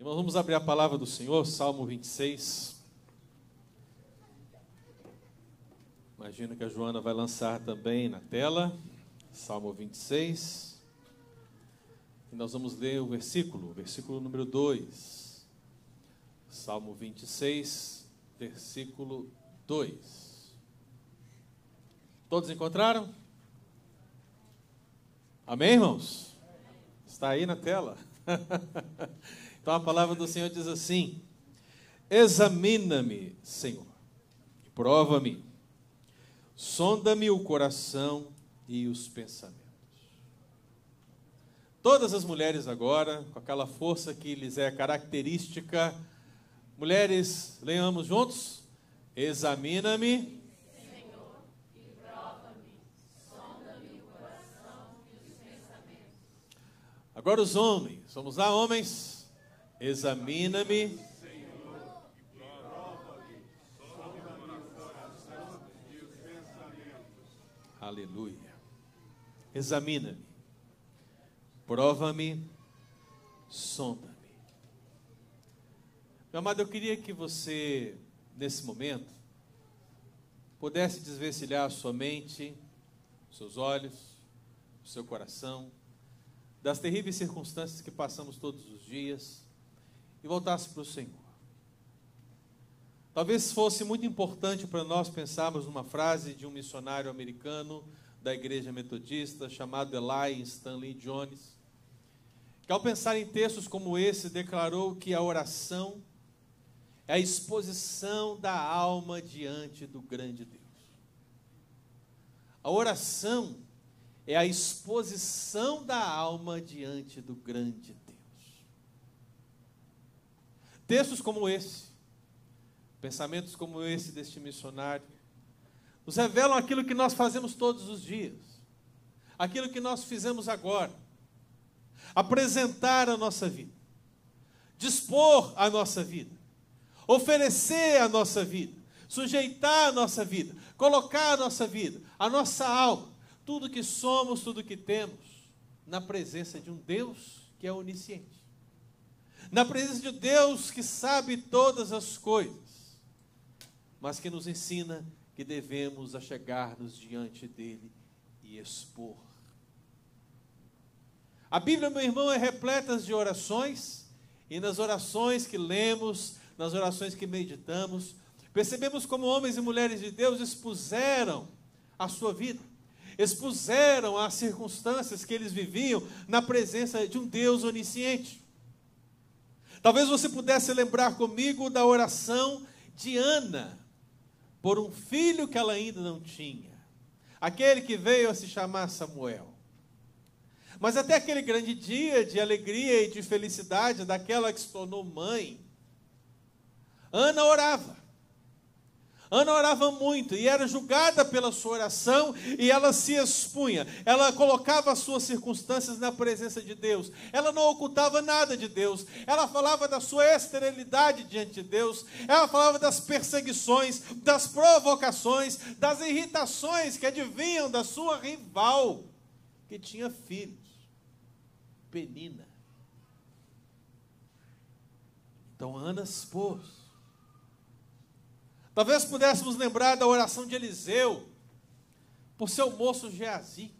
Irmãos, vamos abrir a palavra do Senhor, Salmo 26. Imagino que a Joana vai lançar também na tela, Salmo 26. E nós vamos ler o versículo, versículo número 2. Salmo 26, versículo 2. Todos encontraram? Amém, irmãos? Está aí na tela. Então a palavra do Senhor diz assim: Examina-me, Senhor, prova-me, sonda-me o coração e os pensamentos. Todas as mulheres agora, com aquela força que lhes é característica, mulheres, leamos juntos: Examina-me. Agora os homens, somos lá homens, Examina-me. Aleluia. Examina-me. Prova-me. Sonda-me. Meu amado, eu queria que você, nesse momento, pudesse desvencilhar sua mente, seus olhos, seu coração, das terríveis circunstâncias que passamos todos os dias e voltasse para o Senhor. Talvez fosse muito importante para nós pensarmos numa frase de um missionário americano da igreja metodista chamado Eli Stanley Jones, que ao pensar em textos como esse declarou que a oração é a exposição da alma diante do grande Deus. A oração é a exposição da alma diante do grande Deus. Textos como esse, pensamentos como esse deste missionário, nos revelam aquilo que nós fazemos todos os dias, aquilo que nós fizemos agora, apresentar a nossa vida, dispor a nossa vida, oferecer a nossa vida, sujeitar a nossa vida, colocar a nossa vida, a nossa alma, tudo que somos, tudo que temos, na presença de um Deus que é onisciente na presença de Deus que sabe todas as coisas, mas que nos ensina que devemos achegar-nos diante dele e expor. A Bíblia, meu irmão, é repleta de orações, e nas orações que lemos, nas orações que meditamos, percebemos como homens e mulheres de Deus expuseram a sua vida, expuseram as circunstâncias que eles viviam na presença de um Deus onisciente. Talvez você pudesse lembrar comigo da oração de Ana por um filho que ela ainda não tinha, aquele que veio a se chamar Samuel. Mas até aquele grande dia de alegria e de felicidade daquela que se tornou mãe, Ana orava. Ana orava muito e era julgada pela sua oração e ela se expunha. Ela colocava as suas circunstâncias na presença de Deus. Ela não ocultava nada de Deus. Ela falava da sua esterilidade diante de Deus. Ela falava das perseguições, das provocações, das irritações que advinham da sua rival, que tinha filhos. Penina. Então Ana expôs Talvez pudéssemos lembrar da oração de Eliseu por seu moço Geazi.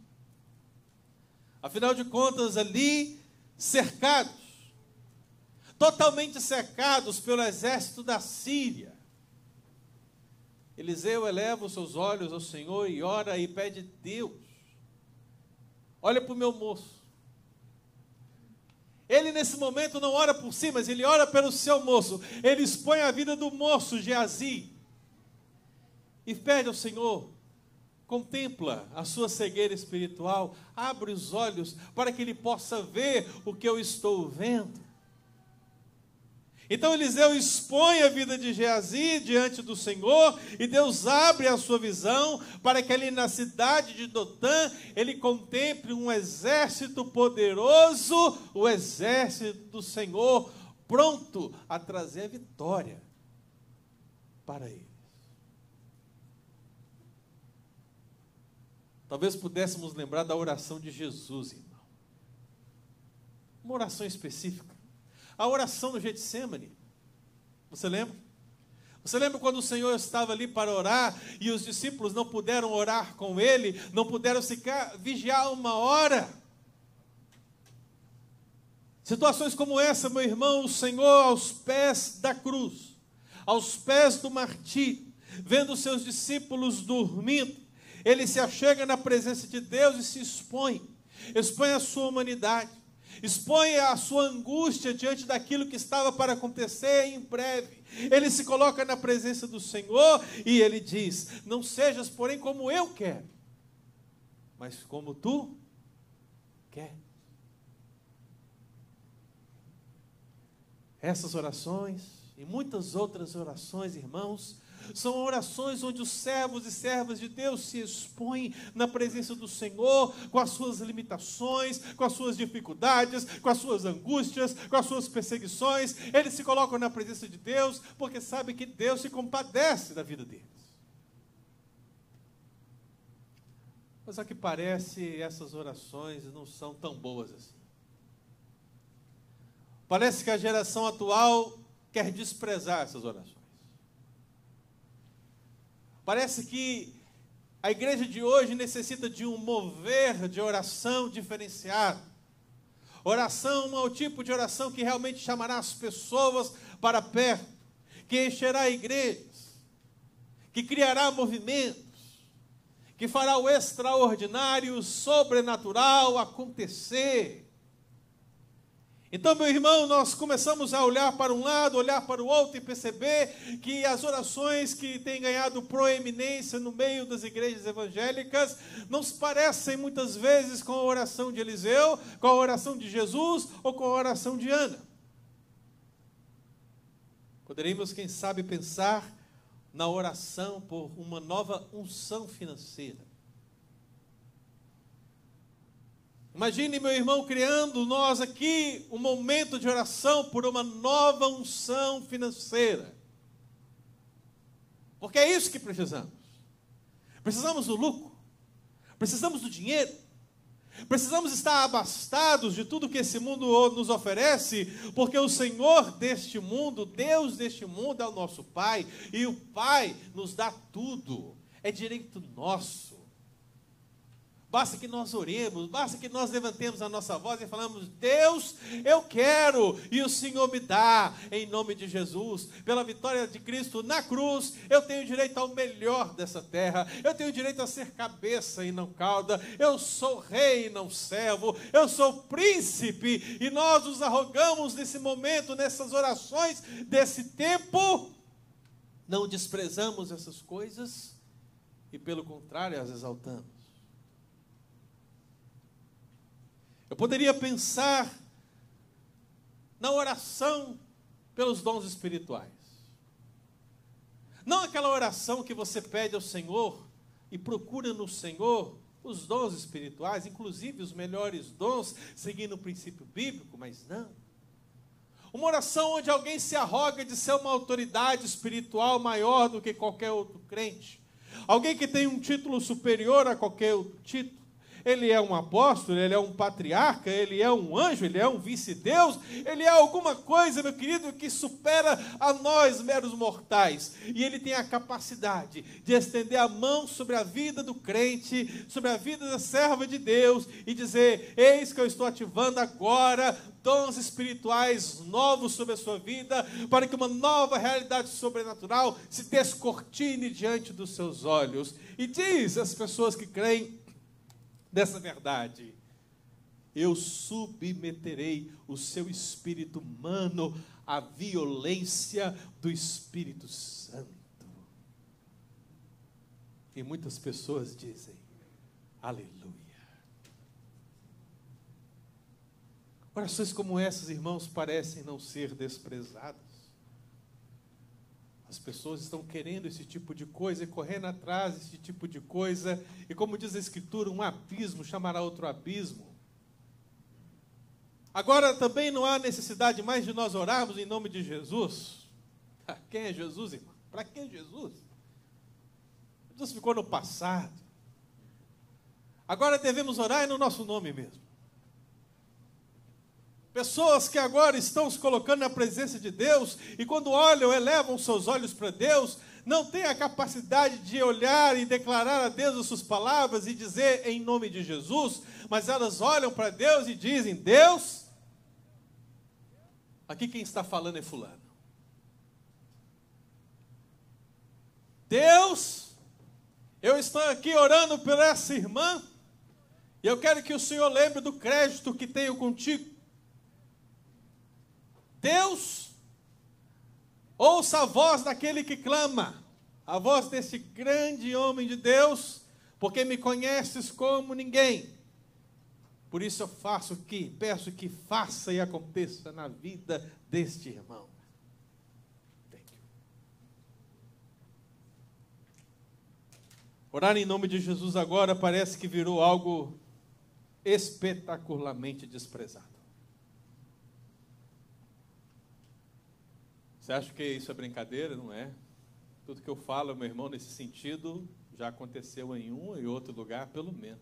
Afinal de contas, ali cercados, totalmente cercados pelo exército da Síria. Eliseu eleva os seus olhos ao Senhor e ora e pede: Deus, olha para o meu moço. Ele nesse momento não ora por si, mas ele ora pelo seu moço. Ele expõe a vida do moço Geazi e pede ao Senhor, contempla a sua cegueira espiritual, abre os olhos para que ele possa ver o que eu estou vendo. Então Eliseu expõe a vida de Geazi diante do Senhor, e Deus abre a sua visão para que ali na cidade de Dotã ele contemple um exército poderoso, o exército do Senhor, pronto a trazer a vitória para ele. Talvez pudéssemos lembrar da oração de Jesus, irmão. Uma oração específica. a oração no Getsemane. Você lembra? Você lembra quando o Senhor estava ali para orar e os discípulos não puderam orar com ele, não puderam ficar vigiar uma hora? Situações como essa, meu irmão, o Senhor aos pés da cruz, aos pés do martírio, vendo os seus discípulos dormindo, ele se achega na presença de Deus e se expõe, expõe a sua humanidade, expõe a sua angústia diante daquilo que estava para acontecer em breve. Ele se coloca na presença do Senhor e ele diz: Não sejas, porém, como eu quero, mas como tu quer. Essas orações e muitas outras orações, irmãos, são orações onde os servos e servas de Deus se expõem na presença do Senhor, com as suas limitações, com as suas dificuldades, com as suas angústias, com as suas perseguições. Eles se colocam na presença de Deus porque sabem que Deus se compadece da vida deles. Mas a que parece, essas orações não são tão boas assim. Parece que a geração atual quer desprezar essas orações. Parece que a igreja de hoje necessita de um mover de oração diferenciado. Oração é o tipo de oração que realmente chamará as pessoas para perto, que encherá igrejas, que criará movimentos, que fará o extraordinário, o sobrenatural acontecer. Então, meu irmão, nós começamos a olhar para um lado, olhar para o outro e perceber que as orações que têm ganhado proeminência no meio das igrejas evangélicas não se parecem muitas vezes com a oração de Eliseu, com a oração de Jesus ou com a oração de Ana. Poderíamos, quem sabe, pensar na oração por uma nova unção financeira Imagine, meu irmão, criando nós aqui um momento de oração por uma nova unção financeira. Porque é isso que precisamos. Precisamos do lucro, precisamos do dinheiro, precisamos estar abastados de tudo que esse mundo nos oferece, porque o Senhor deste mundo, Deus deste mundo é o nosso Pai, e o Pai nos dá tudo, é direito nosso. Basta que nós oremos, basta que nós levantemos a nossa voz e falamos: Deus, eu quero, e o Senhor me dá, em nome de Jesus, pela vitória de Cristo na cruz, eu tenho direito ao melhor dessa terra, eu tenho direito a ser cabeça e não cauda, eu sou rei e não servo, eu sou príncipe, e nós nos arrogamos nesse momento, nessas orações desse tempo, não desprezamos essas coisas e, pelo contrário, as exaltamos. Eu poderia pensar na oração pelos dons espirituais. Não aquela oração que você pede ao Senhor e procura no Senhor os dons espirituais, inclusive os melhores dons, seguindo o princípio bíblico, mas não. Uma oração onde alguém se arroga de ser uma autoridade espiritual maior do que qualquer outro crente. Alguém que tem um título superior a qualquer outro título ele é um apóstolo, ele é um patriarca, ele é um anjo, ele é um vice-deus, ele é alguma coisa, meu querido, que supera a nós, meros mortais. E ele tem a capacidade de estender a mão sobre a vida do crente, sobre a vida da serva de Deus e dizer: Eis que eu estou ativando agora dons espirituais novos sobre a sua vida, para que uma nova realidade sobrenatural se descortine diante dos seus olhos. E diz às pessoas que creem dessa verdade. Eu submeterei o seu espírito humano à violência do Espírito Santo. E muitas pessoas dizem, aleluia. Orações como essas, irmãos, parecem não ser desprezadas. As pessoas estão querendo esse tipo de coisa e correndo atrás desse tipo de coisa. E como diz a Escritura, um abismo chamará outro abismo. Agora também não há necessidade mais de nós orarmos em nome de Jesus. Quem é Jesus, irmão? Para que Jesus? Jesus ficou no passado. Agora devemos orar no nosso nome mesmo. Pessoas que agora estão se colocando na presença de Deus e quando olham, elevam seus olhos para Deus, não têm a capacidade de olhar e declarar a Deus as suas palavras e dizer em nome de Jesus, mas elas olham para Deus e dizem: Deus, aqui quem está falando é Fulano. Deus, eu estou aqui orando por essa irmã, e eu quero que o Senhor lembre do crédito que tenho contigo. Deus, ouça a voz daquele que clama, a voz desse grande homem de Deus, porque me conheces como ninguém. Por isso eu faço que, peço que faça e aconteça na vida deste irmão. Orar em nome de Jesus agora parece que virou algo espetacularmente desprezado. Você acha que isso é brincadeira? Não é. Tudo que eu falo, meu irmão, nesse sentido, já aconteceu em um e outro lugar, pelo menos.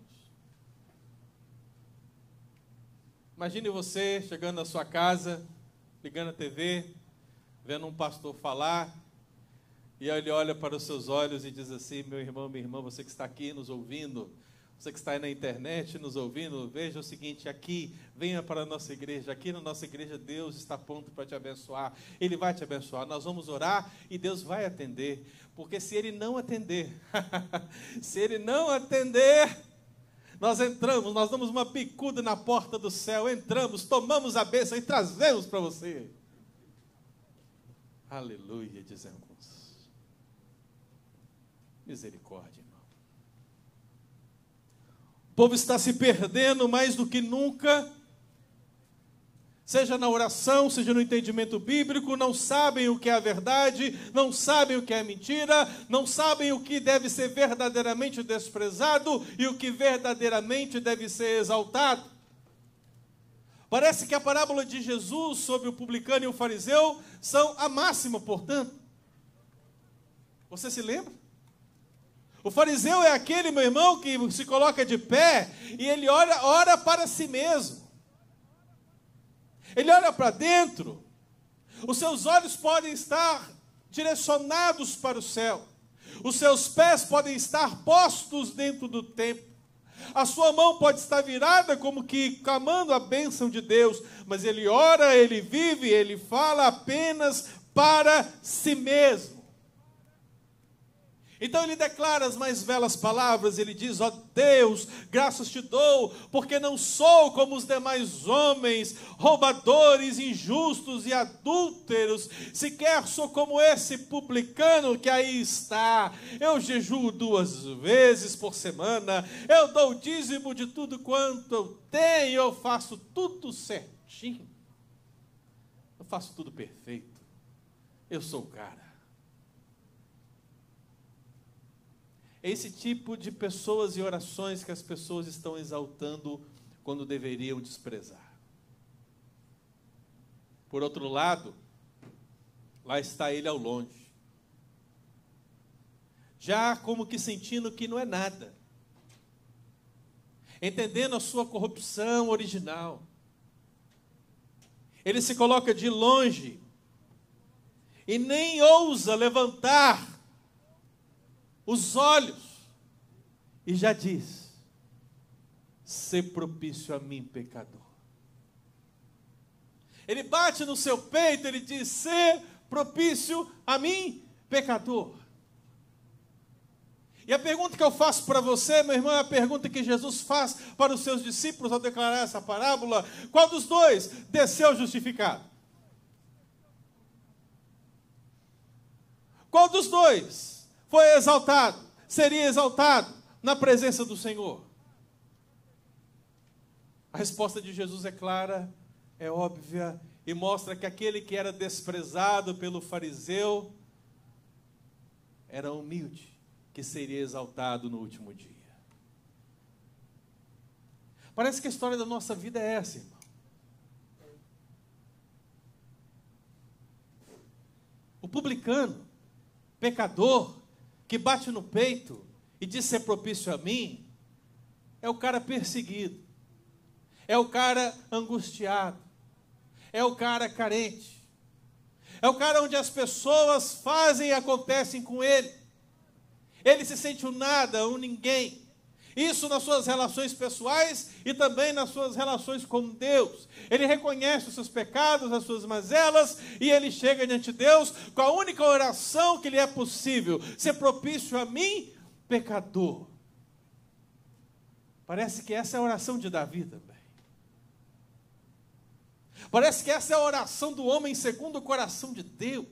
Imagine você chegando na sua casa, ligando a TV, vendo um pastor falar, e ele olha para os seus olhos e diz assim: Meu irmão, minha irmã, você que está aqui nos ouvindo, você que está aí na internet nos ouvindo, veja o seguinte: aqui, venha para a nossa igreja. Aqui na nossa igreja, Deus está pronto para te abençoar. Ele vai te abençoar. Nós vamos orar e Deus vai atender. Porque se Ele não atender, se Ele não atender, nós entramos, nós damos uma picuda na porta do céu, entramos, tomamos a bênção e trazemos para você. Aleluia, dizemos. Misericórdia, povo está se perdendo mais do que nunca, seja na oração, seja no entendimento bíblico, não sabem o que é a verdade, não sabem o que é mentira, não sabem o que deve ser verdadeiramente desprezado e o que verdadeiramente deve ser exaltado. Parece que a parábola de Jesus sobre o publicano e o fariseu são a máxima, portanto. Você se lembra? O fariseu é aquele, meu irmão, que se coloca de pé e ele ora, ora para si mesmo. Ele olha para dentro. Os seus olhos podem estar direcionados para o céu. Os seus pés podem estar postos dentro do templo. A sua mão pode estar virada como que clamando a bênção de Deus, mas ele ora, ele vive, ele fala apenas para si mesmo. Então ele declara as mais belas palavras, ele diz: Ó oh Deus, graças te dou, porque não sou como os demais homens, roubadores, injustos e adúlteros, sequer sou como esse publicano que aí está. Eu jejuo duas vezes por semana, eu dou o dízimo de tudo quanto eu tenho, eu faço tudo certinho, eu faço tudo perfeito, eu sou o cara. É esse tipo de pessoas e orações que as pessoas estão exaltando quando deveriam desprezar. Por outro lado, lá está ele ao longe. Já como que sentindo que não é nada. Entendendo a sua corrupção original. Ele se coloca de longe e nem ousa levantar os olhos e já diz: ser propício a mim, pecador. Ele bate no seu peito, ele diz: ser propício a mim, pecador. E a pergunta que eu faço para você, meu irmão, é a pergunta que Jesus faz para os seus discípulos ao declarar essa parábola: qual dos dois desceu justificado? Qual dos dois foi exaltado, seria exaltado na presença do Senhor? A resposta de Jesus é clara, é óbvia e mostra que aquele que era desprezado pelo fariseu era humilde, que seria exaltado no último dia. Parece que a história da nossa vida é essa, irmão. O publicano, pecador, que bate no peito e diz ser propício a mim, é o cara perseguido, é o cara angustiado, é o cara carente. É o cara onde as pessoas fazem e acontecem com ele. Ele se sente um nada, um ninguém. Isso nas suas relações pessoais e também nas suas relações com Deus. Ele reconhece os seus pecados, as suas mazelas, e ele chega diante de Deus com a única oração que lhe é possível: ser propício a mim, pecador. Parece que essa é a oração de Davi também. Parece que essa é a oração do homem segundo o coração de Deus.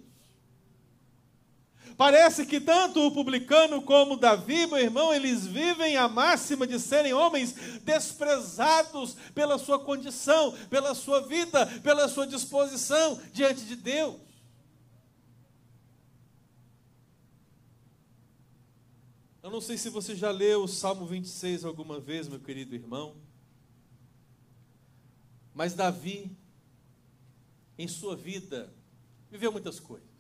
Parece que tanto o publicano como Davi, meu irmão, eles vivem a máxima de serem homens desprezados pela sua condição, pela sua vida, pela sua disposição diante de Deus. Eu não sei se você já leu o Salmo 26 alguma vez, meu querido irmão. Mas Davi, em sua vida, viveu muitas coisas.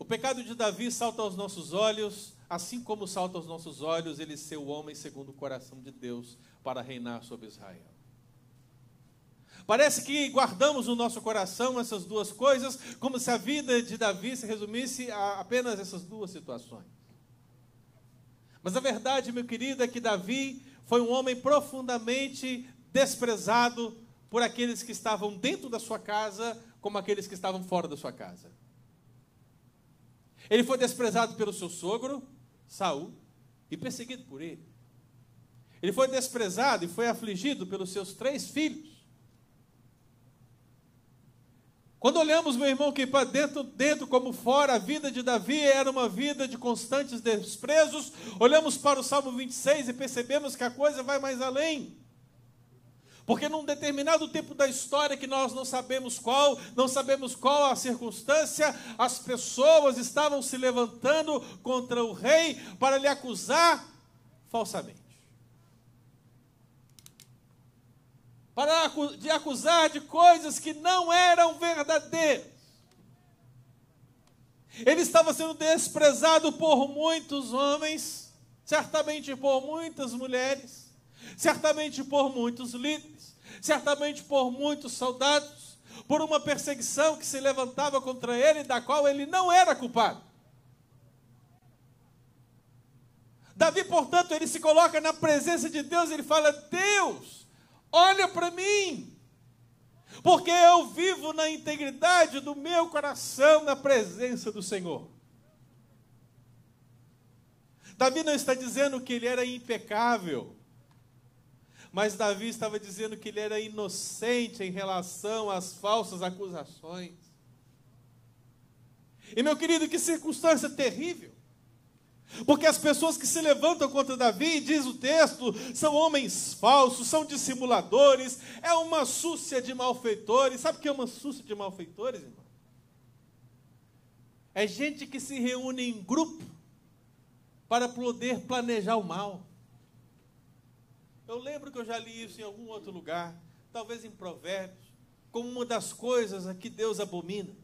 O pecado de Davi salta aos nossos olhos, assim como salta aos nossos olhos ele ser o homem segundo o coração de Deus para reinar sobre Israel. Parece que guardamos no nosso coração essas duas coisas, como se a vida de Davi se resumisse a apenas essas duas situações. Mas a verdade, meu querido, é que Davi foi um homem profundamente desprezado por aqueles que estavam dentro da sua casa, como aqueles que estavam fora da sua casa. Ele foi desprezado pelo seu sogro, Saul, e perseguido por ele. Ele foi desprezado e foi afligido pelos seus três filhos. Quando olhamos, meu irmão, que para dentro, dentro como fora, a vida de Davi era uma vida de constantes desprezos, olhamos para o Salmo 26 e percebemos que a coisa vai mais além. Porque num determinado tempo da história que nós não sabemos qual, não sabemos qual a circunstância, as pessoas estavam se levantando contra o rei para lhe acusar falsamente. Para de acusar de coisas que não eram verdadeiras. Ele estava sendo desprezado por muitos homens, certamente por muitas mulheres, certamente por muitos líderes, certamente por muitos soldados, por uma perseguição que se levantava contra ele, da qual ele não era culpado. Davi, portanto, ele se coloca na presença de Deus, ele fala: Deus, olha para mim, porque eu vivo na integridade do meu coração, na presença do Senhor. Davi não está dizendo que ele era impecável, mas Davi estava dizendo que ele era inocente em relação às falsas acusações. E meu querido, que circunstância terrível. Porque as pessoas que se levantam contra Davi, diz o texto, são homens falsos, são dissimuladores, é uma súcia de malfeitores. Sabe o que é uma súcia de malfeitores, irmão? É gente que se reúne em grupo para poder planejar o mal. Eu lembro que eu já li isso em algum outro lugar, talvez em Provérbios, como uma das coisas a que Deus abomina.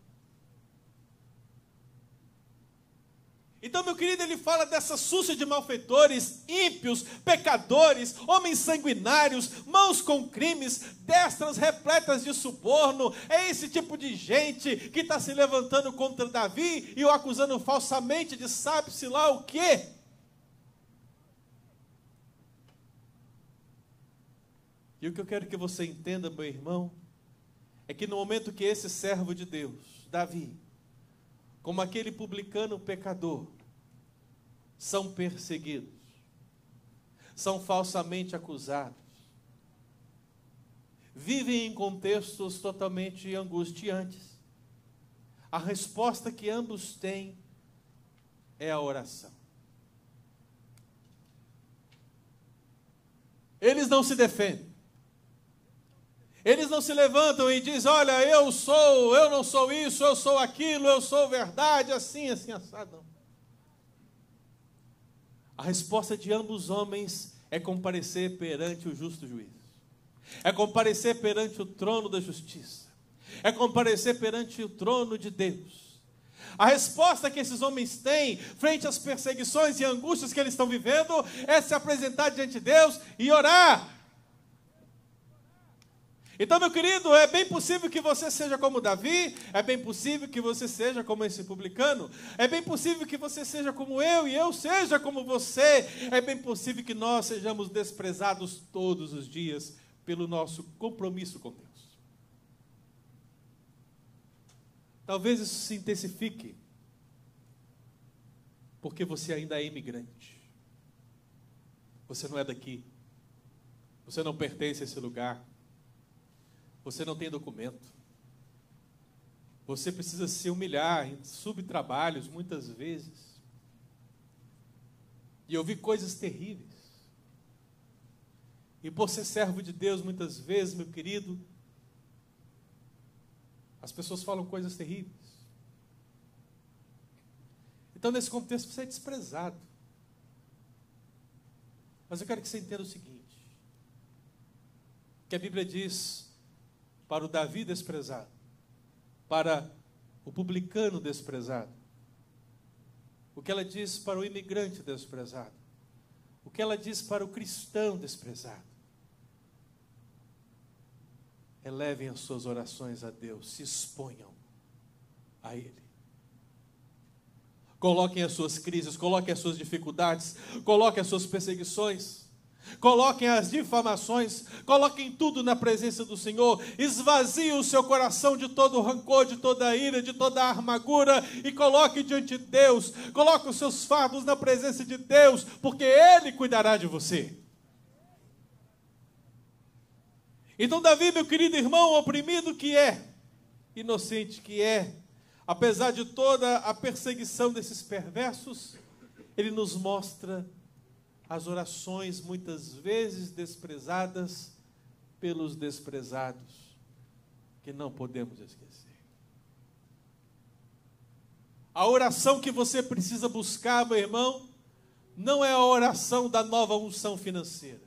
Então, meu querido, ele fala dessa súcia de malfeitores, ímpios, pecadores, homens sanguinários, mãos com crimes, destras repletas de suborno. É esse tipo de gente que está se levantando contra Davi e o acusando falsamente de sabe-se lá o quê. E o que eu quero que você entenda, meu irmão, é que no momento que esse servo de Deus, Davi, como aquele publicano pecador, são perseguidos, são falsamente acusados, vivem em contextos totalmente angustiantes. A resposta que ambos têm é a oração. Eles não se defendem. Eles não se levantam e dizem: Olha, eu sou, eu não sou isso, eu sou aquilo, eu sou verdade, assim, assim, assado. A resposta de ambos os homens é comparecer perante o justo juiz, é comparecer perante o trono da justiça, é comparecer perante o trono de Deus. A resposta que esses homens têm frente às perseguições e angústias que eles estão vivendo é se apresentar diante de Deus e orar Então, meu querido, é bem possível que você seja como Davi, é bem possível que você seja como esse publicano, é bem possível que você seja como eu e eu seja como você, é bem possível que nós sejamos desprezados todos os dias pelo nosso compromisso com Deus. Talvez isso se intensifique, porque você ainda é imigrante, você não é daqui, você não pertence a esse lugar. Você não tem documento. Você precisa se humilhar em subtrabalhos muitas vezes. E ouvir coisas terríveis. E por ser servo de Deus, muitas vezes, meu querido, as pessoas falam coisas terríveis. Então, nesse contexto, você é desprezado. Mas eu quero que você entenda o seguinte: que a Bíblia diz para o Davi desprezado, para o publicano desprezado, o que ela diz para o imigrante desprezado, o que ela diz para o cristão desprezado. Elevem as suas orações a Deus, se exponham a Ele. Coloquem as suas crises, coloquem as suas dificuldades, coloquem as suas perseguições Coloquem as difamações, coloquem tudo na presença do Senhor, esvaziem o seu coração de todo rancor, de toda ira, de toda amargura e coloque diante de Deus. Coloque os seus fardos na presença de Deus, porque Ele cuidará de você. Então, Davi, meu querido irmão, oprimido que é, inocente que é, apesar de toda a perseguição desses perversos, ele nos mostra as orações muitas vezes desprezadas pelos desprezados, que não podemos esquecer. A oração que você precisa buscar, meu irmão, não é a oração da nova unção financeira.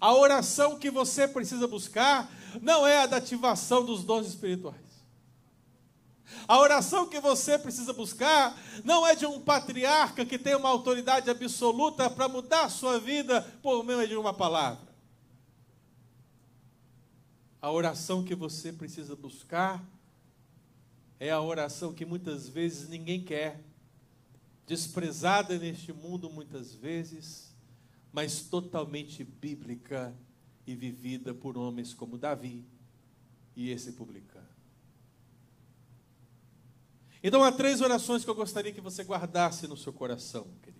A oração que você precisa buscar não é a da ativação dos dons espirituais. A oração que você precisa buscar não é de um patriarca que tem uma autoridade absoluta para mudar a sua vida por meio de uma palavra. A oração que você precisa buscar é a oração que muitas vezes ninguém quer, desprezada neste mundo muitas vezes, mas totalmente bíblica e vivida por homens como Davi e esse publicano. Então há três orações que eu gostaria que você guardasse no seu coração, querido.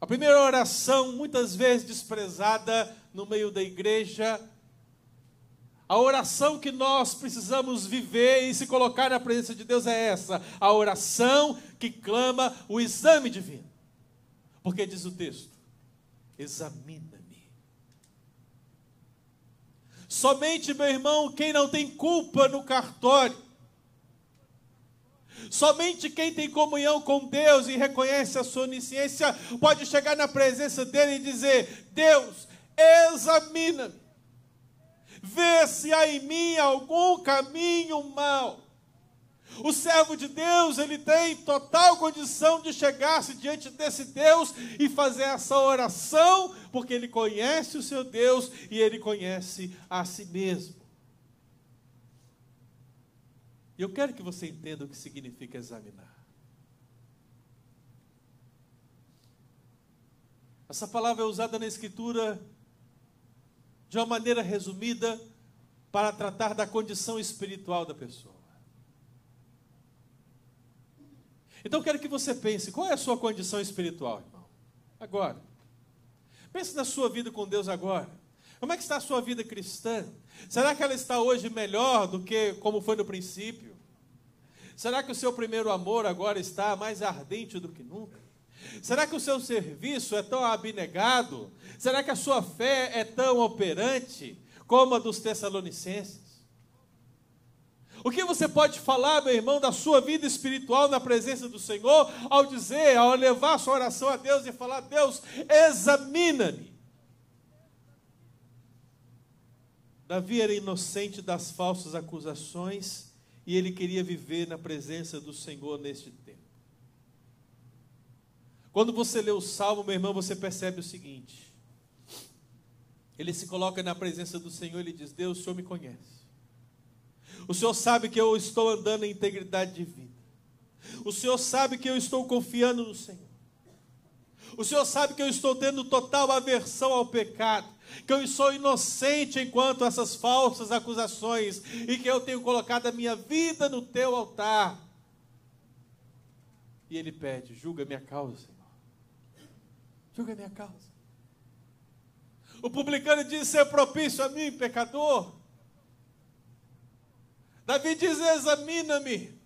A primeira oração, muitas vezes desprezada no meio da igreja, a oração que nós precisamos viver e se colocar na presença de Deus é essa: a oração que clama o exame divino. Porque diz o texto: examina-me. Somente, meu irmão, quem não tem culpa no cartório, Somente quem tem comunhão com Deus e reconhece a sua onisciência pode chegar na presença dele e dizer: Deus, examina-me, vê se há em mim algum caminho mau. O servo de Deus, ele tem total condição de chegar-se diante desse Deus e fazer essa oração, porque ele conhece o seu Deus e ele conhece a si mesmo. E eu quero que você entenda o que significa examinar. Essa palavra é usada na Escritura de uma maneira resumida para tratar da condição espiritual da pessoa. Então quero que você pense: qual é a sua condição espiritual, irmão? Agora. Pense na sua vida com Deus agora. Como é que está a sua vida cristã? Será que ela está hoje melhor do que como foi no princípio? Será que o seu primeiro amor agora está mais ardente do que nunca? Será que o seu serviço é tão abnegado? Será que a sua fé é tão operante como a dos Tessalonicenses? O que você pode falar, meu irmão, da sua vida espiritual na presença do Senhor, ao dizer, ao levar a sua oração a Deus e falar: Deus, examina-me. Davi era inocente das falsas acusações e ele queria viver na presença do Senhor neste tempo. Quando você lê o salmo, meu irmão, você percebe o seguinte: ele se coloca na presença do Senhor e diz: Deus, o Senhor me conhece. O Senhor sabe que eu estou andando em integridade de vida. O Senhor sabe que eu estou confiando no Senhor. O Senhor sabe que eu estou tendo total aversão ao pecado, que eu sou inocente enquanto essas falsas acusações e que eu tenho colocado a minha vida no teu altar. E ele pede: julga minha causa, Senhor. Julga minha causa. O publicano diz ser propício a mim, pecador. Davi diz: examina-me.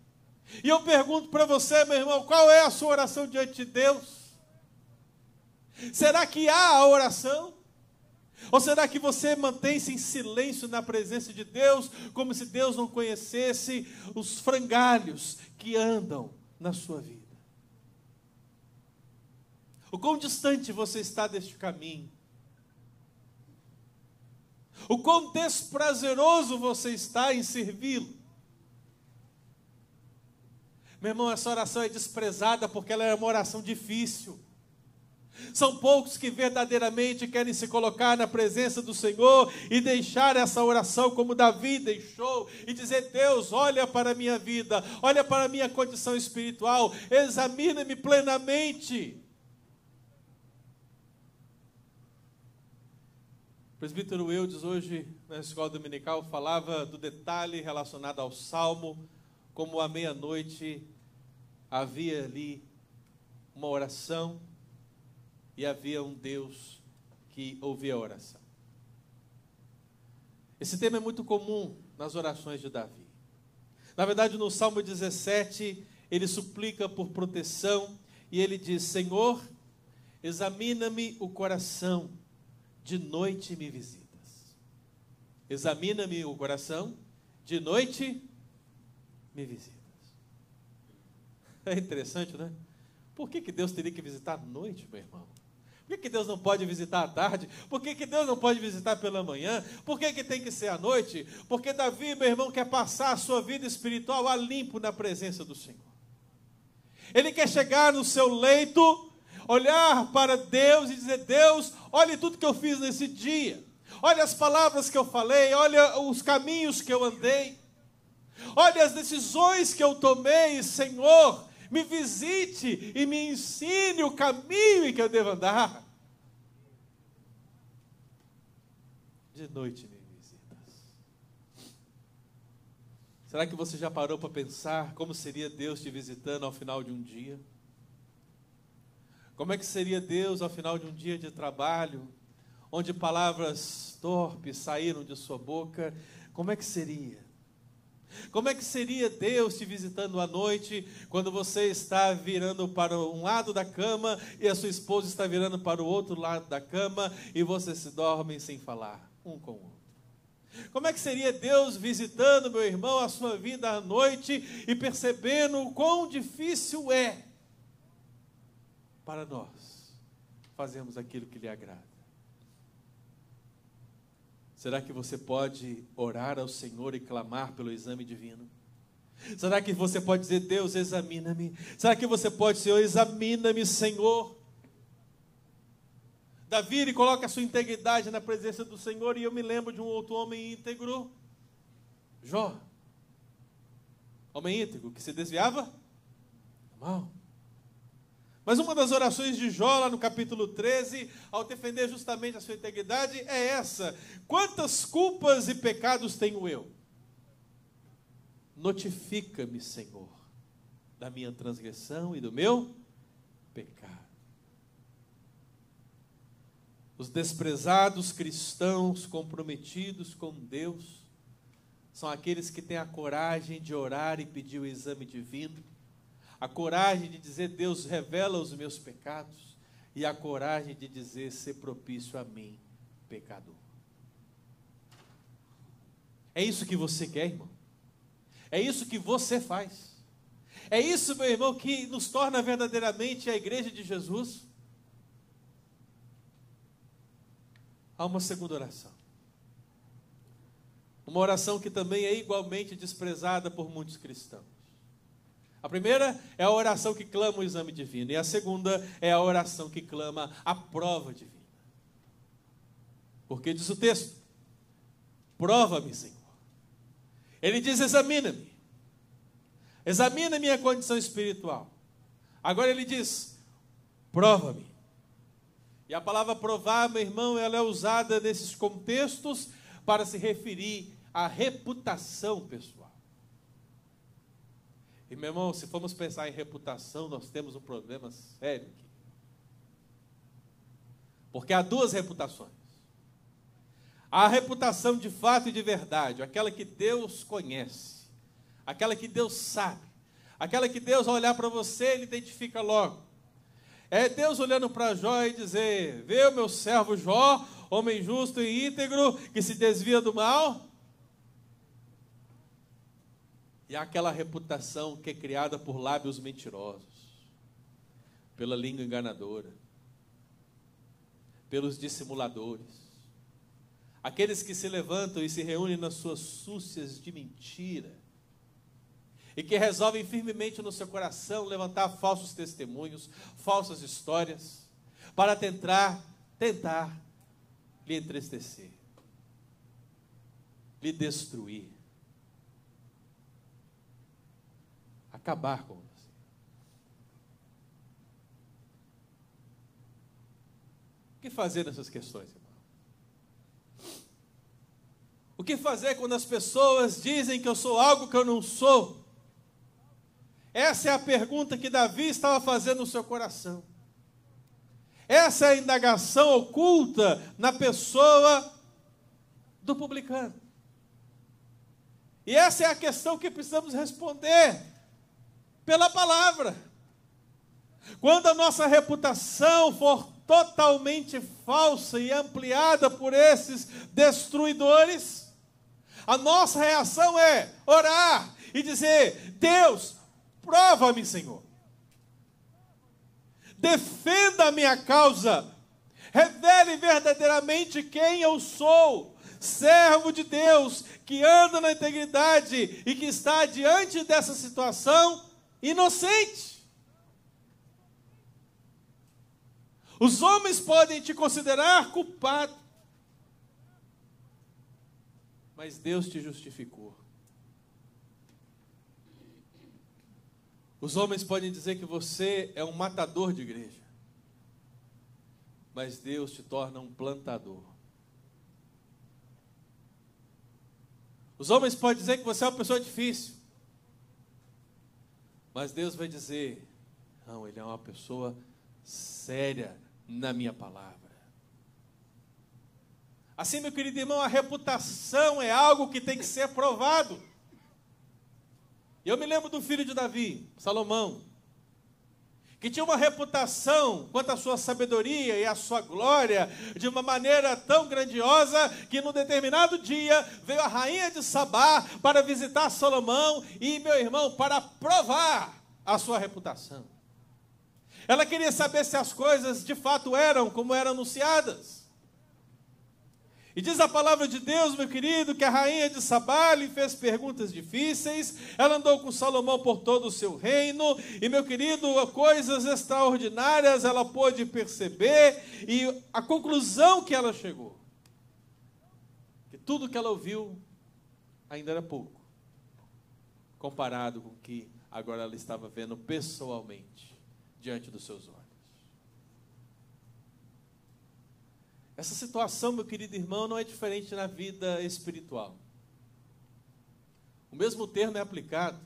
E eu pergunto para você, meu irmão, qual é a sua oração diante de Deus? Será que há a oração? Ou será que você mantém-se em silêncio na presença de Deus, como se Deus não conhecesse os frangalhos que andam na sua vida? O quão distante você está deste caminho? O quão desprazeroso você está em servi-lo. Meu irmão, essa oração é desprezada porque ela é uma oração difícil. São poucos que verdadeiramente querem se colocar na presença do Senhor e deixar essa oração como Davi deixou e dizer: Deus, olha para a minha vida, olha para a minha condição espiritual, examina-me plenamente. presbítero Eudes, hoje na escola dominical, falava do detalhe relacionado ao salmo, como à meia-noite havia ali uma oração e havia um Deus que ouvia a oração. Esse tema é muito comum nas orações de Davi. Na verdade, no Salmo 17, ele suplica por proteção e ele diz: Senhor, examina-me o coração de noite me visitas. Examina-me o coração, de noite me visitas. É interessante, né? Por que, que Deus teria que visitar à noite, meu irmão? Por que, que Deus não pode visitar à tarde? Por que, que Deus não pode visitar pela manhã? Por que, que tem que ser à noite? Porque Davi, meu irmão, quer passar a sua vida espiritual a limpo na presença do Senhor. Ele quer chegar no seu leito olhar para Deus e dizer: Deus, olhe tudo que eu fiz nesse dia, olha as palavras que eu falei, olha os caminhos que eu andei, olha as decisões que eu tomei, Senhor, me visite e me ensine o caminho em que eu devo andar. De noite me visitas. Será que você já parou para pensar como seria Deus te visitando ao final de um dia? Como é que seria Deus ao final de um dia de trabalho, onde palavras torpes saíram de sua boca? Como é que seria? Como é que seria Deus te visitando à noite, quando você está virando para um lado da cama e a sua esposa está virando para o outro lado da cama e vocês se dormem sem falar um com o outro? Como é que seria Deus visitando, meu irmão, a sua vida à noite e percebendo o quão difícil é para nós fazermos aquilo que lhe agrada. Será que você pode orar ao Senhor e clamar pelo exame divino? Será que você pode dizer, Deus, examina-me? Será que você pode dizer, examina-me, Senhor? Davi ele coloca a sua integridade na presença do Senhor, e eu me lembro de um outro homem íntegro, Jó. Homem íntegro que se desviava mal. Mas uma das orações de Jó, lá no capítulo 13, ao defender justamente a sua integridade, é essa: Quantas culpas e pecados tenho eu? Notifica-me, Senhor, da minha transgressão e do meu pecado. Os desprezados cristãos comprometidos com Deus são aqueles que têm a coragem de orar e pedir o exame divino a coragem de dizer: Deus revela os meus pecados, e a coragem de dizer: ser propício a mim, pecador. É isso que você quer, irmão? É isso que você faz? É isso, meu irmão, que nos torna verdadeiramente a igreja de Jesus? Há uma segunda oração. Uma oração que também é igualmente desprezada por muitos cristãos. A primeira é a oração que clama o exame divino, e a segunda é a oração que clama a prova divina. Porque diz o texto: prova-me, Senhor. Ele diz: examina-me. Examina minha condição espiritual. Agora ele diz: prova-me. E a palavra provar, meu irmão, ela é usada nesses contextos para se referir à reputação pessoal. E meu irmão, se formos pensar em reputação, nós temos um problema sério aqui. Porque há duas reputações. Há a reputação de fato e de verdade, aquela que Deus conhece, aquela que Deus sabe, aquela que Deus, ao olhar para você, ele identifica logo. É Deus olhando para Jó e dizer: Vê o meu servo Jó, homem justo e íntegro, que se desvia do mal. E aquela reputação que é criada por lábios mentirosos, pela língua enganadora, pelos dissimuladores, aqueles que se levantam e se reúnem nas suas súcias de mentira, e que resolvem firmemente no seu coração levantar falsos testemunhos, falsas histórias, para tentar, tentar lhe entristecer, lhe destruir, acabar com você. O que fazer nessas questões, irmão? O que fazer quando as pessoas dizem que eu sou algo que eu não sou? Essa é a pergunta que Davi estava fazendo no seu coração. Essa é a indagação oculta na pessoa do publicano. E essa é a questão que precisamos responder pela palavra. Quando a nossa reputação for totalmente falsa e ampliada por esses destruidores, a nossa reação é orar e dizer: Deus, Prova-me, Senhor. Defenda a minha causa. Revele verdadeiramente quem eu sou. Servo de Deus que anda na integridade e que está diante dessa situação inocente. Os homens podem te considerar culpado, mas Deus te justificou. Os homens podem dizer que você é um matador de igreja, mas Deus te torna um plantador. Os homens podem dizer que você é uma pessoa difícil, mas Deus vai dizer: não, ele é uma pessoa séria na minha palavra. Assim, meu querido irmão, a reputação é algo que tem que ser provado. Eu me lembro do filho de Davi, Salomão, que tinha uma reputação quanto à sua sabedoria e à sua glória, de uma maneira tão grandiosa, que num determinado dia veio a rainha de Sabá para visitar Salomão e meu irmão para provar a sua reputação. Ela queria saber se as coisas de fato eram como eram anunciadas. E diz a palavra de Deus, meu querido, que a rainha de Sabá lhe fez perguntas difíceis, ela andou com Salomão por todo o seu reino, e meu querido, coisas extraordinárias ela pôde perceber, e a conclusão que ela chegou, que tudo que ela ouviu ainda era pouco, comparado com o que agora ela estava vendo pessoalmente diante dos seus olhos. Essa situação, meu querido irmão, não é diferente na vida espiritual. O mesmo termo é aplicado.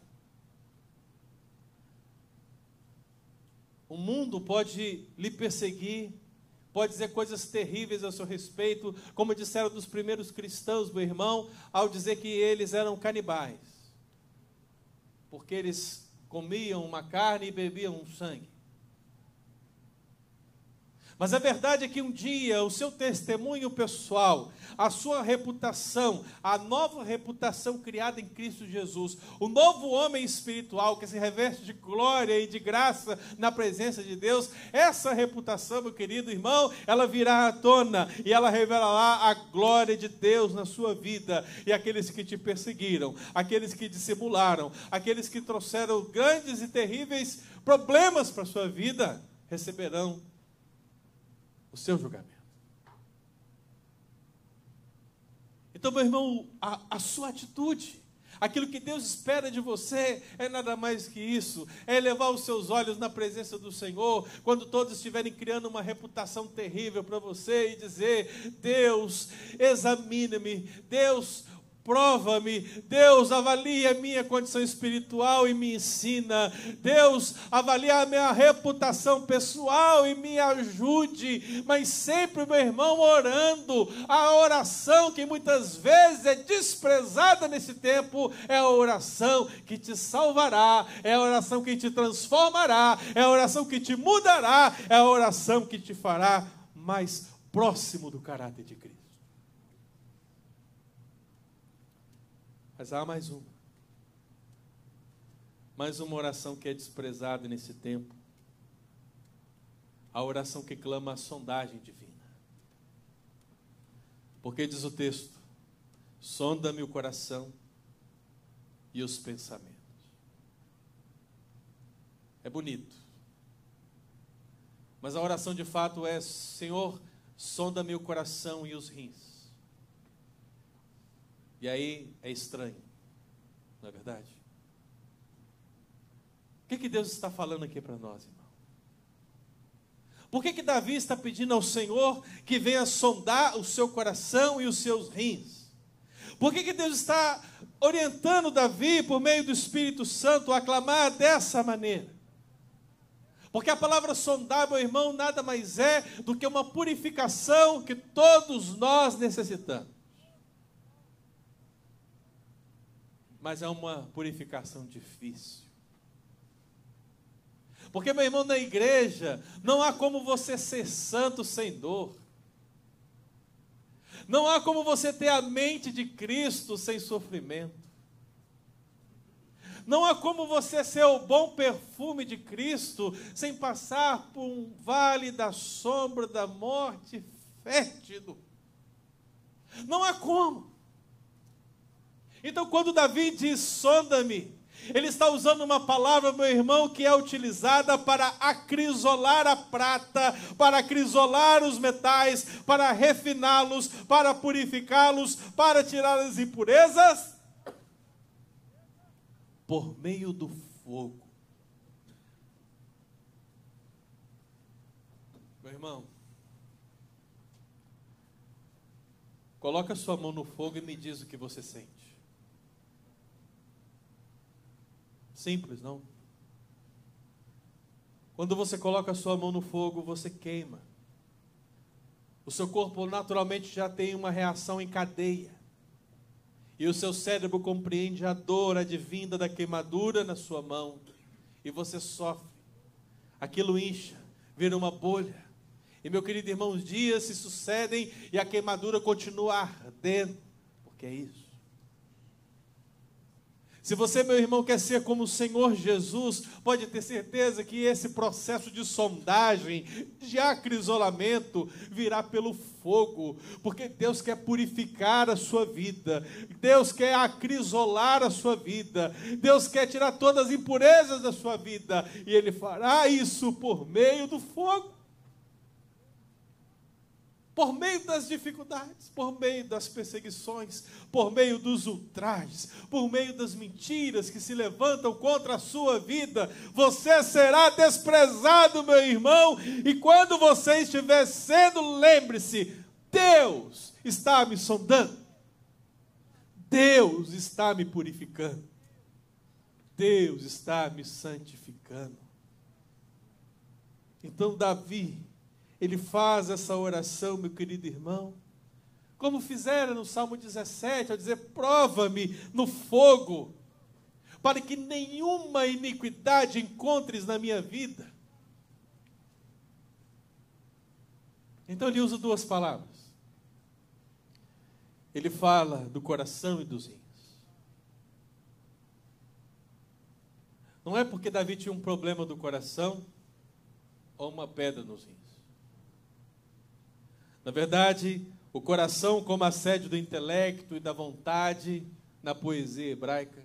O mundo pode lhe perseguir, pode dizer coisas terríveis a seu respeito, como disseram dos primeiros cristãos, meu irmão, ao dizer que eles eram canibais, porque eles comiam uma carne e bebiam um sangue. Mas a verdade é que um dia o seu testemunho pessoal, a sua reputação, a nova reputação criada em Cristo Jesus, o novo homem espiritual que se reveste de glória e de graça na presença de Deus, essa reputação, meu querido irmão, ela virá à tona e ela revelará a glória de Deus na sua vida. E aqueles que te perseguiram, aqueles que dissimularam, aqueles que trouxeram grandes e terríveis problemas para a sua vida, receberão seu julgamento. Então, meu irmão, a, a sua atitude, Aquilo que Deus espera de você é nada mais que isso: é elevar os seus olhos na presença do Senhor, quando todos estiverem criando uma reputação terrível para você e dizer: Deus, examine-me, Deus, prova-me, Deus avalia a minha condição espiritual e me ensina, Deus avalia a minha reputação pessoal e me ajude, mas sempre, meu irmão, orando, a oração que muitas vezes é desprezada nesse tempo, é a oração que te salvará, é a oração que te transformará, é a oração que te mudará, é a oração que te fará mais próximo do caráter de Cristo. Mas há mais uma. Mais uma oração que é desprezada nesse tempo. A oração que clama a sondagem divina. Porque diz o texto: sonda-me o coração e os pensamentos. É bonito. Mas a oração de fato é: Senhor, sonda-me o coração e os rins. E aí é estranho, não é verdade? O que, que Deus está falando aqui para nós, irmão? Por que, que Davi está pedindo ao Senhor que venha sondar o seu coração e os seus rins? Por que, que Deus está orientando Davi, por meio do Espírito Santo, a clamar dessa maneira? Porque a palavra sondar, meu irmão, nada mais é do que uma purificação que todos nós necessitamos. Mas é uma purificação difícil. Porque, meu irmão, na igreja, não há como você ser santo sem dor. Não há como você ter a mente de Cristo sem sofrimento. Não há como você ser o bom perfume de Cristo sem passar por um vale da sombra da morte fétido. Não há como. Então, quando Davi diz sonda-me, ele está usando uma palavra, meu irmão, que é utilizada para acrisolar a prata, para acrisolar os metais, para refiná-los, para purificá-los, para tirar as impurezas, por meio do fogo. Meu irmão, coloca sua mão no fogo e me diz o que você sente. Simples, não? Quando você coloca a sua mão no fogo, você queima. O seu corpo naturalmente já tem uma reação em cadeia. E o seu cérebro compreende a dor advinda da queimadura na sua mão. E você sofre. Aquilo incha, vira uma bolha. E meu querido irmão, os dias se sucedem e a queimadura continua ardendo. Porque é isso. Se você, meu irmão, quer ser como o Senhor Jesus, pode ter certeza que esse processo de sondagem, de acrisolamento, virá pelo fogo, porque Deus quer purificar a sua vida, Deus quer acrisolar a sua vida, Deus quer tirar todas as impurezas da sua vida, e Ele fará isso por meio do fogo por meio das dificuldades, por meio das perseguições, por meio dos ultrajes, por meio das mentiras que se levantam contra a sua vida, você será desprezado, meu irmão, e quando você estiver sendo, lembre-se: Deus está me sondando, Deus está me purificando, Deus está me santificando. Então, Davi, ele faz essa oração, meu querido irmão, como fizeram no Salmo 17, ao dizer: prova-me no fogo, para que nenhuma iniquidade encontres na minha vida. Então ele usa duas palavras. Ele fala do coração e dos rins. Não é porque Davi tinha um problema do coração ou uma pedra nos rins. Na verdade, o coração como a sede do intelecto e da vontade na poesia hebraica.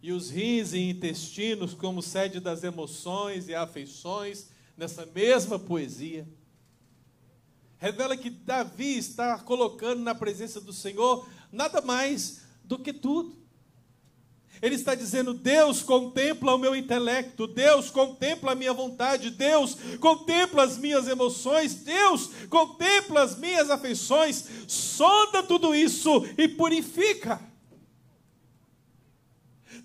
E os rins e intestinos como sede das emoções e afeições nessa mesma poesia. revela que Davi está colocando na presença do Senhor nada mais do que tudo. Ele está dizendo: Deus contempla o meu intelecto, Deus contempla a minha vontade, Deus contempla as minhas emoções, Deus contempla as minhas afeições, sonda tudo isso e purifica.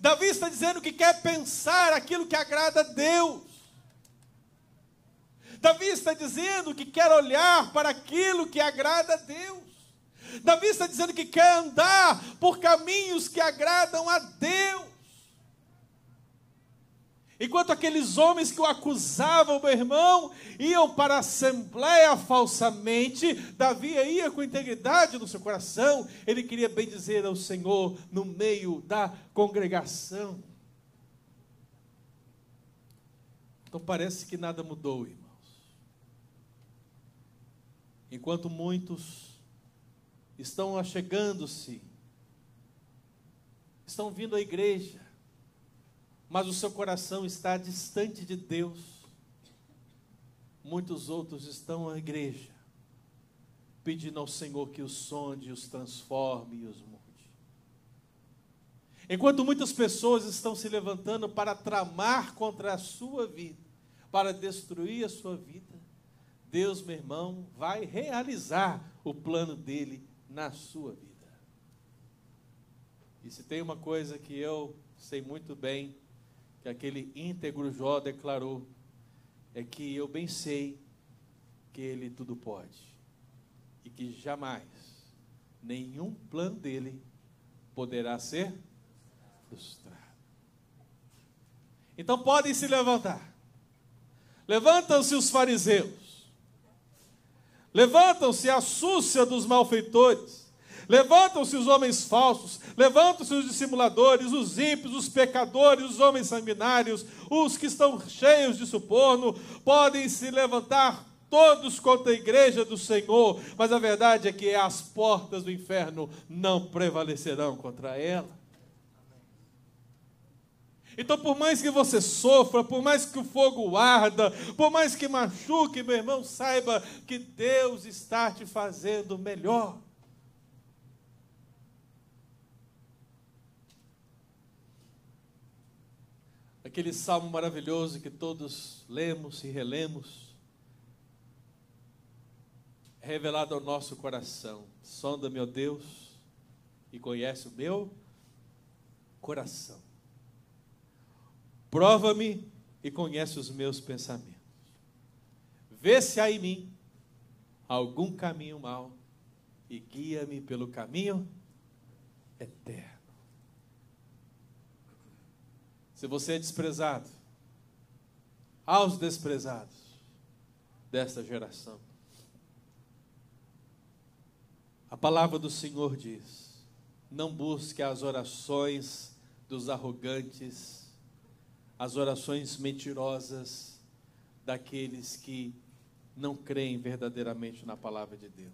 Davi está dizendo que quer pensar aquilo que agrada a Deus. Davi está dizendo que quer olhar para aquilo que agrada a Deus. Davi está dizendo que quer andar por caminhos que agradam a Deus. Enquanto aqueles homens que o acusavam, meu irmão, iam para a assembleia falsamente, Davi ia com integridade no seu coração, ele queria bem dizer ao Senhor no meio da congregação. Então parece que nada mudou, irmãos. Enquanto muitos estão achegando-se, estão vindo à igreja, mas o seu coração está distante de Deus. Muitos outros estão à igreja, pedindo ao Senhor que os sonde, os transforme e os mude. Enquanto muitas pessoas estão se levantando para tramar contra a sua vida, para destruir a sua vida, Deus, meu irmão, vai realizar o plano dele na sua vida. E se tem uma coisa que eu sei muito bem, que aquele íntegro Jó declarou, é que eu bem sei que ele tudo pode e que jamais nenhum plano dele poderá ser frustrado. Então podem se levantar. Levantam-se os fariseus. Levantam-se a súcia dos malfeitores. Levantam-se os homens falsos, levantam-se os dissimuladores, os ímpios, os pecadores, os homens sanguinários, os que estão cheios de suborno, podem se levantar todos contra a igreja do Senhor, mas a verdade é que as portas do inferno não prevalecerão contra ela. Então, por mais que você sofra, por mais que o fogo arda, por mais que machuque, meu irmão, saiba que Deus está te fazendo melhor. aquele salmo maravilhoso que todos lemos e relemos, é revelado ao nosso coração. Sonda-me, ó Deus, e conhece o meu coração. Prova-me e conhece os meus pensamentos. Vê se há em mim algum caminho mau e guia-me pelo caminho eterno. Se você é desprezado, aos desprezados desta geração. A palavra do Senhor diz: não busque as orações dos arrogantes, as orações mentirosas daqueles que não creem verdadeiramente na palavra de Deus.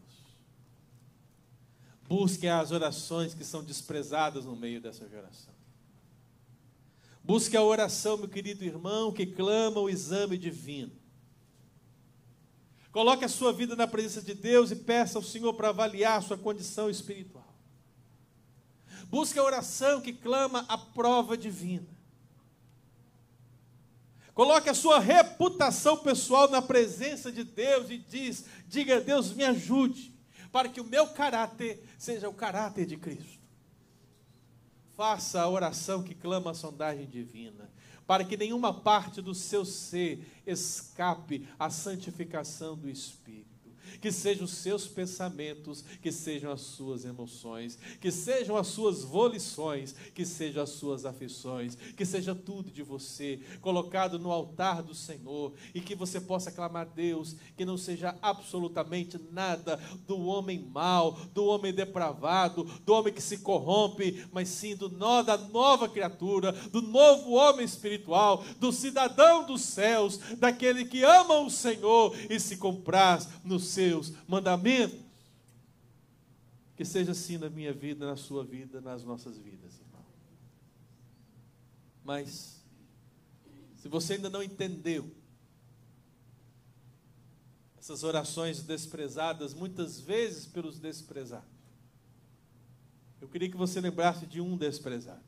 Busque as orações que são desprezadas no meio dessa geração. Busque a oração, meu querido irmão, que clama o exame divino. Coloque a sua vida na presença de Deus e peça ao Senhor para avaliar a sua condição espiritual. Busque a oração que clama a prova divina. Coloque a sua reputação pessoal na presença de Deus e diz: diga Deus, me ajude, para que o meu caráter seja o caráter de Cristo. Faça a oração que clama a sondagem divina, para que nenhuma parte do seu ser escape à santificação do Espírito que sejam os seus pensamentos, que sejam as suas emoções, que sejam as suas volições, que sejam as suas afeições, que seja tudo de você colocado no altar do Senhor e que você possa clamar a Deus, que não seja absolutamente nada do homem mau, do homem depravado, do homem que se corrompe, mas sim do nó da nova criatura, do novo homem espiritual, do cidadão dos céus, daquele que ama o Senhor e se compraz no seu seus mandamentos. Que seja assim na minha vida, na sua vida, nas nossas vidas, irmão. Mas, se você ainda não entendeu Essas orações desprezadas, muitas vezes pelos desprezados. Eu queria que você lembrasse de um desprezado.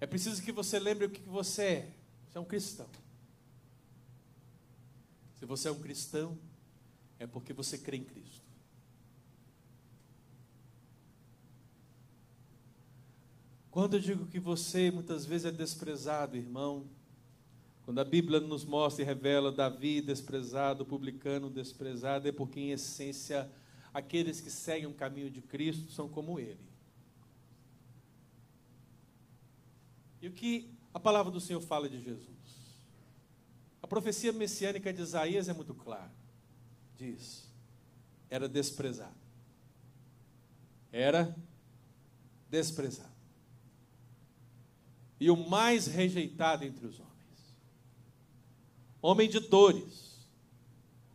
É preciso que você lembre o que você é. Você é um cristão. Você é um cristão, é porque você crê em Cristo. Quando eu digo que você muitas vezes é desprezado, irmão, quando a Bíblia nos mostra e revela Davi desprezado, publicano desprezado, é porque, em essência, aqueles que seguem o caminho de Cristo são como ele. E o que a palavra do Senhor fala de Jesus? A profecia messiânica de Isaías é muito clara. Diz: era desprezado. Era desprezado e o mais rejeitado entre os homens. Homem de dores,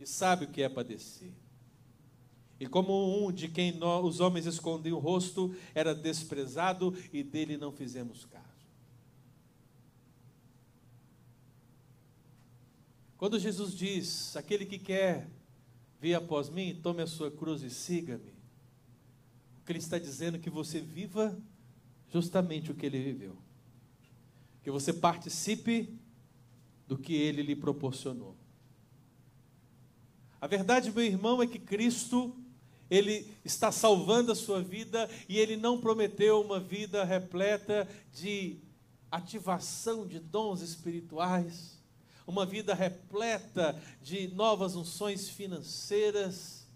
e sabe o que é padecer. E como um de quem nós, os homens escondiam o rosto, era desprezado e dele não fizemos caso. Quando Jesus diz: Aquele que quer vir após mim, tome a sua cruz e siga-me. O que ele está dizendo é que você viva justamente o que ele viveu que você participe do que ele lhe proporcionou. A verdade, meu irmão, é que Cristo, ele está salvando a sua vida e ele não prometeu uma vida repleta de ativação de dons espirituais, uma vida repleta de novas unções financeiras,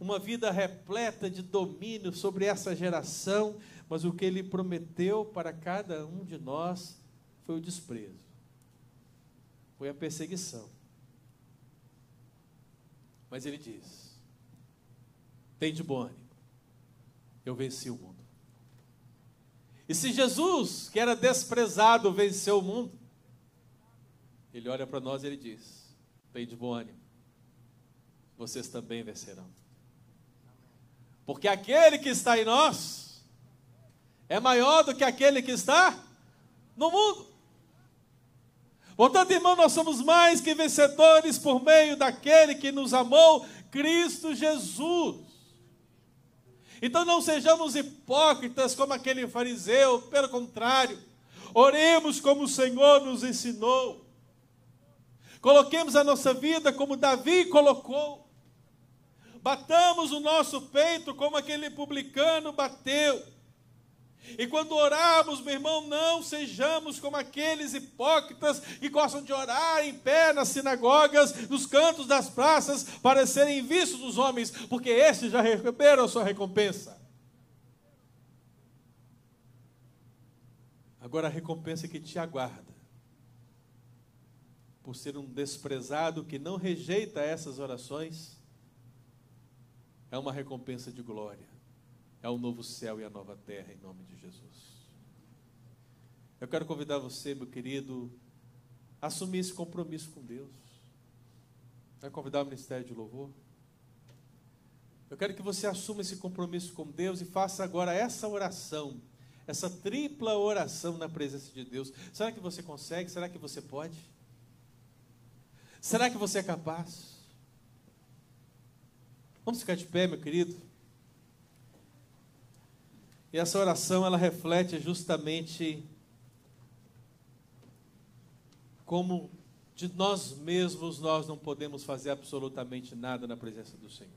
uma vida repleta de domínio sobre essa geração, mas o que ele prometeu para cada um de nós foi o desprezo, foi a perseguição. Mas ele diz: tem de bom ânimo, eu venci o mundo. E se Jesus, que era desprezado, venceu o mundo, ele olha para nós e ele diz: tem de bom ânimo, vocês também vencerão. Porque aquele que está em nós é maior do que aquele que está no mundo. Portanto, irmão, nós somos mais que vencedores por meio daquele que nos amou, Cristo Jesus. Então não sejamos hipócritas como aquele fariseu, pelo contrário, oremos como o Senhor nos ensinou. Coloquemos a nossa vida como Davi colocou. Batamos o nosso peito como aquele publicano bateu. E quando orarmos, meu irmão, não sejamos como aqueles hipócritas que gostam de orar em pé nas sinagogas, nos cantos das praças, para serem vistos dos homens, porque estes já receberam a sua recompensa. Agora a recompensa que te aguarda, por ser um desprezado que não rejeita essas orações, é uma recompensa de glória é o novo céu e a nova terra, em nome de Jesus. Eu quero convidar você, meu querido, a assumir esse compromisso com Deus. Vai convidar o Ministério de Louvor? Eu quero que você assuma esse compromisso com Deus e faça agora essa oração, essa tripla oração na presença de Deus. Será que você consegue? Será que você pode? Será que você é capaz? Vamos ficar de pé, meu querido? E essa oração ela reflete justamente como de nós mesmos nós não podemos fazer absolutamente nada na presença do Senhor.